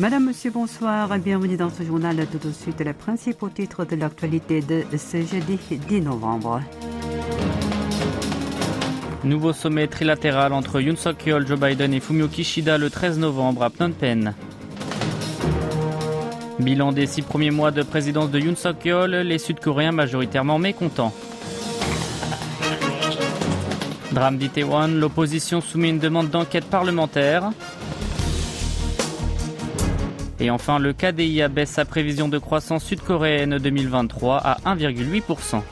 Madame, Monsieur, bonsoir. Bienvenue dans ce journal. Tout de suite, les principaux titres de l'actualité de ce jeudi 10 novembre. Nouveau sommet trilatéral entre Yoon Suk-yeol, Joe Biden et Fumio Kishida le 13 novembre à Phnom Penh. Bilan des six premiers mois de présidence de Yoon Suk-yeol, les Sud-Coréens majoritairement mécontents. Drame d'Itaewon, l'opposition soumet une demande d'enquête parlementaire. Et enfin, le KDI abaisse sa prévision de croissance sud-coréenne 2023 à 1,8%.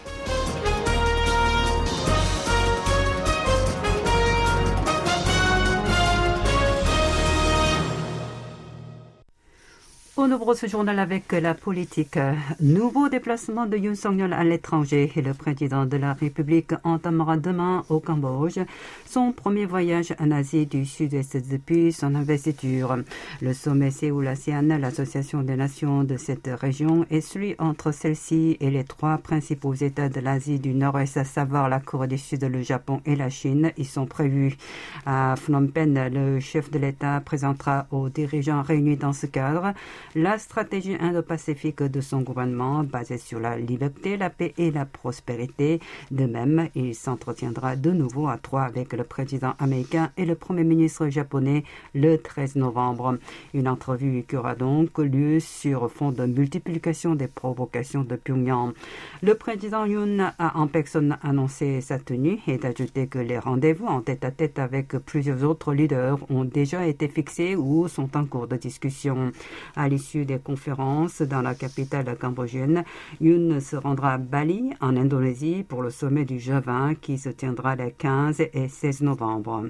Ouvre ce journal avec la politique. Nouveau déplacement de Yoon Song-yeol à l'étranger. Le président de la République entamera demain au Cambodge son premier voyage en Asie du Sud-Est depuis son investiture. Le sommet Séoul-ASEAN, l'association des nations de cette région, est celui entre celle-ci et les trois principaux États de l'Asie du Nord-Est, à savoir la Corée du Sud, le Japon et la Chine. Ils sont prévus à Phnom Penh. Le chef de l'État présentera aux dirigeants réunis dans ce cadre la stratégie indo-pacifique de son gouvernement basée sur la liberté, la paix et la prospérité. De même, il s'entretiendra de nouveau à trois avec le président américain et le premier ministre japonais le 13 novembre. Une entrevue qui aura donc lieu sur fond de multiplication des provocations de Pyongyang. Le président Yoon a en personne annoncé sa tenue et d'ajouter que les rendez-vous en tête à tête avec plusieurs autres leaders ont déjà été fixés ou sont en cours de discussion. L'issue des conférences dans la capitale cambodgienne, Yoon se rendra à Bali, en Indonésie, pour le sommet du G20 qui se tiendra les 15 et 16 novembre.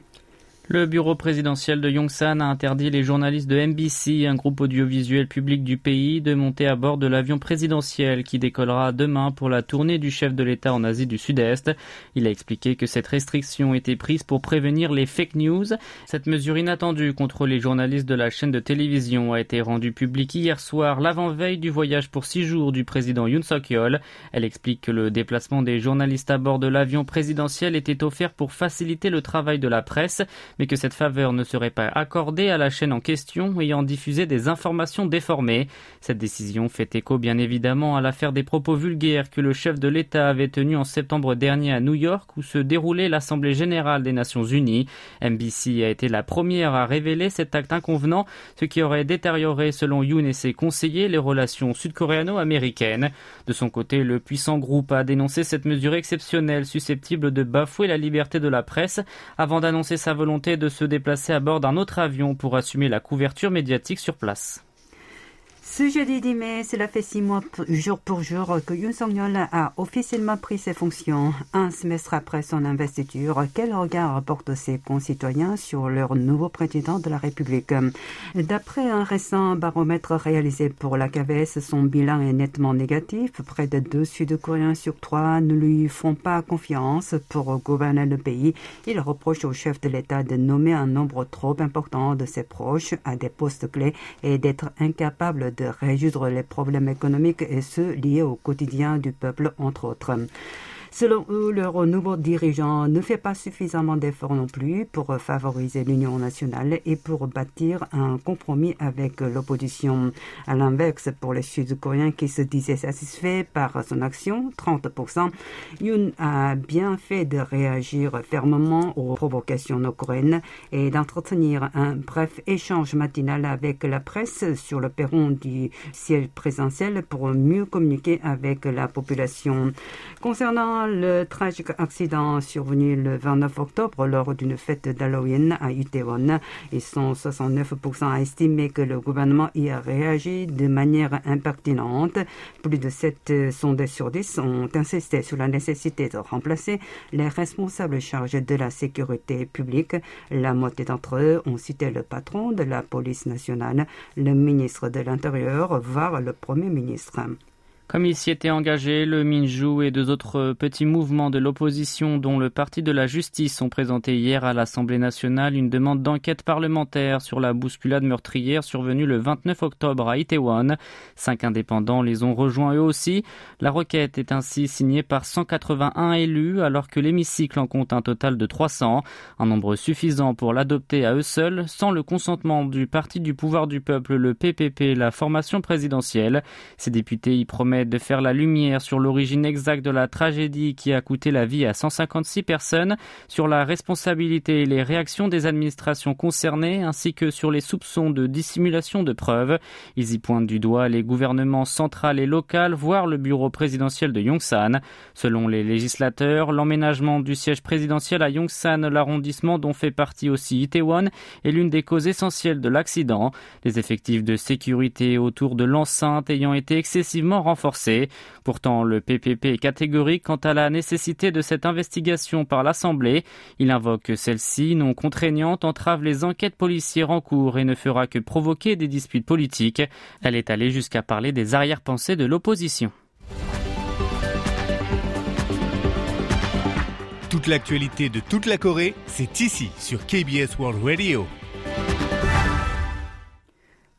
Le bureau présidentiel de Yongsan a interdit les journalistes de MBC, un groupe audiovisuel public du pays, de monter à bord de l'avion présidentiel qui décollera demain pour la tournée du chef de l'État en Asie du Sud-Est. Il a expliqué que cette restriction était prise pour prévenir les fake news. Cette mesure inattendue contre les journalistes de la chaîne de télévision a été rendue publique hier soir, l'avant-veille du voyage pour six jours du président Yoon Suk-yeol. Elle explique que le déplacement des journalistes à bord de l'avion présidentiel était offert pour faciliter le travail de la presse mais que cette faveur ne serait pas accordée à la chaîne en question ayant diffusé des informations déformées. Cette décision fait écho bien évidemment à l'affaire des propos vulgaires que le chef de l'État avait tenu en septembre dernier à New York où se déroulait l'Assemblée générale des Nations unies. NBC a été la première à révéler cet acte inconvenant, ce qui aurait détérioré selon Yoon et ses conseillers les relations sud-coréano-américaines. De son côté, le puissant groupe a dénoncé cette mesure exceptionnelle susceptible de bafouer la liberté de la presse avant d'annoncer sa volonté de se déplacer à bord d'un autre avion pour assumer la couverture médiatique sur place. Ce jeudi 10 mai, cela fait six mois jour pour jour que Yoon Song-yeol a officiellement pris ses fonctions. Un semestre après son investiture, quel regard portent ses concitoyens sur leur nouveau président de la République? D'après un récent baromètre réalisé pour la KVS, son bilan est nettement négatif. Près de deux Sud-Coréens sur trois ne lui font pas confiance pour gouverner le pays. Il reproche au chef de l'État de nommer un nombre trop important de ses proches à des postes clés et d'être incapable de de résoudre les problèmes économiques et ceux liés au quotidien du peuple, entre autres. Selon eux, leur nouveau dirigeant ne fait pas suffisamment d'efforts non plus pour favoriser l'union nationale et pour bâtir un compromis avec l'opposition. À l'inverse, pour les Sud-Coréens qui se disaient satisfaits par son action, 30%, Yoon a bien fait de réagir fermement aux provocations nord-coréennes et d'entretenir un bref échange matinal avec la presse sur le perron du siège présidentiel pour mieux communiquer avec la population. Concernant le tragique accident survenu le 29 octobre lors d'une fête d'Halloween à Itaewon. Ils sont 69% à estimer que le gouvernement y a réagi de manière impertinente. Plus de 7 sondés sur 10 ont insisté sur la nécessité de remplacer les responsables chargés de la sécurité publique. La moitié d'entre eux ont cité le patron de la police nationale, le ministre de l'Intérieur, voire le premier ministre. Comme il s'y était engagé, le Minjou et deux autres petits mouvements de l'opposition, dont le Parti de la Justice, ont présenté hier à l'Assemblée nationale une demande d'enquête parlementaire sur la bousculade meurtrière survenue le 29 octobre à Itaewon. Cinq indépendants les ont rejoints eux aussi. La requête est ainsi signée par 181 élus, alors que l'hémicycle en compte un total de 300, un nombre suffisant pour l'adopter à eux seuls, sans le consentement du Parti du pouvoir du peuple, le PPP, la formation présidentielle. Ces députés y promettent de faire la lumière sur l'origine exacte de la tragédie qui a coûté la vie à 156 personnes, sur la responsabilité et les réactions des administrations concernées, ainsi que sur les soupçons de dissimulation de preuves. Ils y pointent du doigt les gouvernements central et local, voire le bureau présidentiel de Yongsan. Selon les législateurs, l'emménagement du siège présidentiel à Yongsan, l'arrondissement dont fait partie aussi Itaewon, est l'une des causes essentielles de l'accident. Les effectifs de sécurité autour de l'enceinte ayant été excessivement renforcés Pourtant, le PPP est catégorique quant à la nécessité de cette investigation par l'Assemblée. Il invoque que celle-ci, non contraignante, entrave les enquêtes policières en cours et ne fera que provoquer des disputes politiques. Elle est allée jusqu'à parler des arrière-pensées de l'opposition. Toute l'actualité de toute la Corée, c'est ici sur KBS World Radio.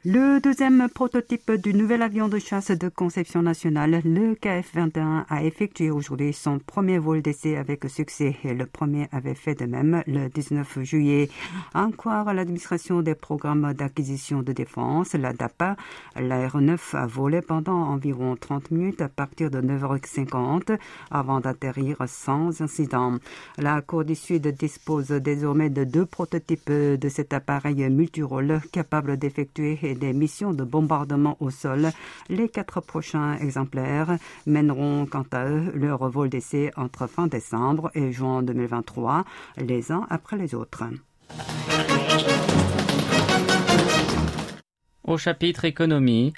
Le deuxième prototype du nouvel avion de chasse de conception nationale, le KF-21, a effectué aujourd'hui son premier vol d'essai avec succès le premier avait fait de même le 19 juillet. En croire l'administration des programmes d'acquisition de défense, la DAPA, l'aéronef a volé pendant environ 30 minutes à partir de 9h50 avant d'atterrir sans incident. La Cour du Sud dispose désormais de deux prototypes de cet appareil multirôle capable d'effectuer des missions de bombardement au sol. Les quatre prochains exemplaires mèneront quant à eux leur vol d'essai entre fin décembre et juin 2023, les uns après les autres. Au chapitre économie,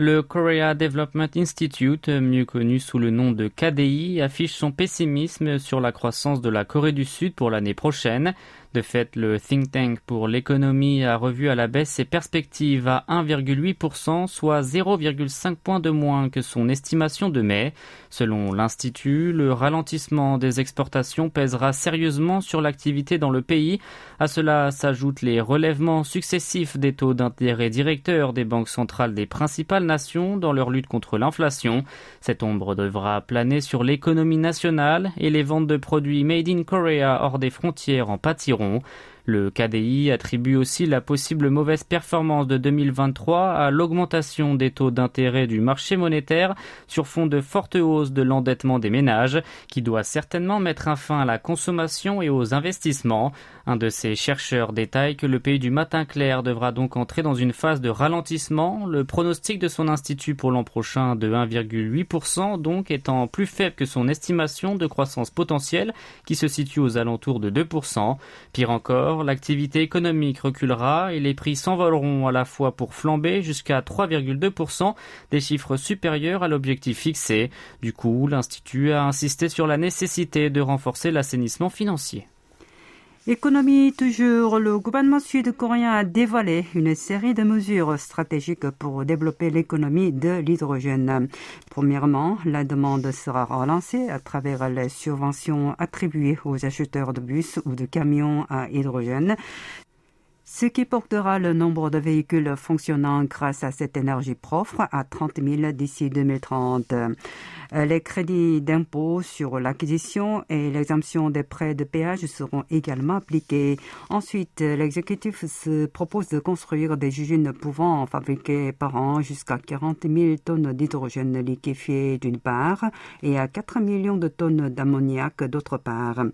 le Korea Development Institute, mieux connu sous le nom de KDI, affiche son pessimisme sur la croissance de la Corée du Sud pour l'année prochaine. De fait, le think tank pour l'économie a revu à la baisse ses perspectives à 1,8%, soit 0,5 points de moins que son estimation de mai. Selon l'Institut, le ralentissement des exportations pèsera sérieusement sur l'activité dans le pays. À cela s'ajoutent les relèvements successifs des taux d'intérêt directeurs des banques centrales des principales nations dans leur lutte contre l'inflation. Cette ombre devra planer sur l'économie nationale et les ventes de produits made in Korea hors des frontières en pâtiront seront le KDI attribue aussi la possible mauvaise performance de 2023 à l'augmentation des taux d'intérêt du marché monétaire sur fond de forte hausse de l'endettement des ménages, qui doit certainement mettre un fin à la consommation et aux investissements. Un de ces chercheurs détaille que le pays du matin clair devra donc entrer dans une phase de ralentissement, le pronostic de son institut pour l'an prochain de 1,8% donc étant plus faible que son estimation de croissance potentielle qui se situe aux alentours de 2%. Pire encore, l'activité économique reculera et les prix s'envoleront à la fois pour flamber jusqu'à 3,2%, des chiffres supérieurs à l'objectif fixé. Du coup, l'Institut a insisté sur la nécessité de renforcer l'assainissement financier. Économie toujours, le gouvernement sud-coréen a dévoilé une série de mesures stratégiques pour développer l'économie de l'hydrogène. Premièrement, la demande sera relancée à travers les subventions attribuées aux acheteurs de bus ou de camions à hydrogène ce qui portera le nombre de véhicules fonctionnant grâce à cette énergie propre à 30 000 d'ici 2030. Euh, les crédits d'impôt sur l'acquisition et l'exemption des prêts de péage seront également appliqués. Ensuite, l'exécutif se propose de construire des usines pouvant fabriquer par an jusqu'à 40 000 tonnes d'hydrogène liquéfié d'une part et à 4 millions de tonnes d'ammoniac d'autre part.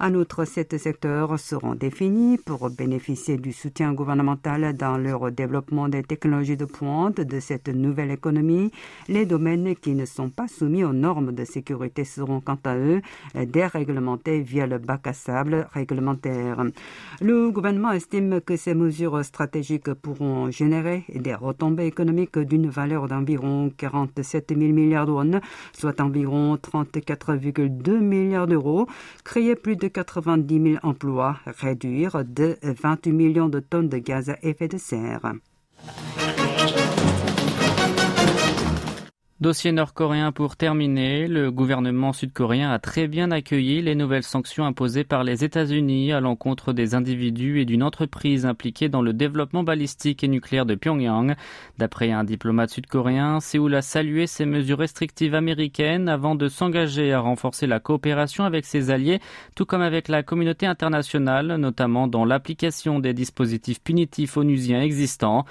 En outre, ces secteurs seront définis pour bénéficier du soutien gouvernemental dans leur développement des technologies de pointe de cette nouvelle économie, les domaines qui ne sont pas soumis aux normes de sécurité seront quant à eux déréglementés via le bac à sable réglementaire. Le gouvernement estime que ces mesures stratégiques pourront générer des retombées économiques d'une valeur d'environ 47 000 milliards de soit environ 34,2 milliards d'euros, créer plus de 90 000 emplois, réduire de 28 millions de tonnes de gaz à effet de serre. Dossier nord-coréen pour terminer. Le gouvernement sud-coréen a très bien accueilli les nouvelles sanctions imposées par les États-Unis à l'encontre des individus et d'une entreprise impliquée dans le développement balistique et nucléaire de Pyongyang. D'après un diplomate sud-coréen, Séoul a salué ces mesures restrictives américaines avant de s'engager à renforcer la coopération avec ses alliés, tout comme avec la communauté internationale, notamment dans l'application des dispositifs punitifs onusiens existants.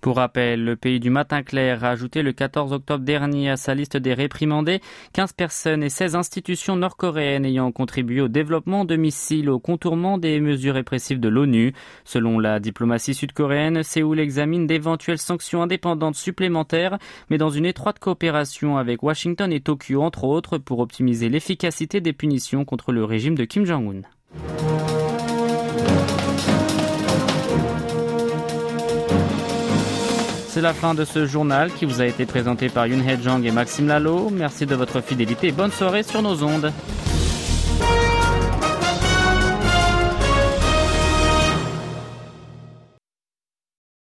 Pour rappel, le pays du matin clair a ajouté le 14 octobre dernier à sa liste des réprimandés 15 personnes et 16 institutions nord-coréennes ayant contribué au développement de missiles au contournement des mesures répressives de l'ONU. Selon la diplomatie sud-coréenne, Séoul examine d'éventuelles sanctions indépendantes supplémentaires, mais dans une étroite coopération avec Washington et Tokyo entre autres pour optimiser l'efficacité des punitions contre le régime de Kim Jong-un. C'est la fin de ce journal qui vous a été présenté par Yoon Hee Jong et Maxime Lalo. Merci de votre fidélité et bonne soirée sur nos ondes.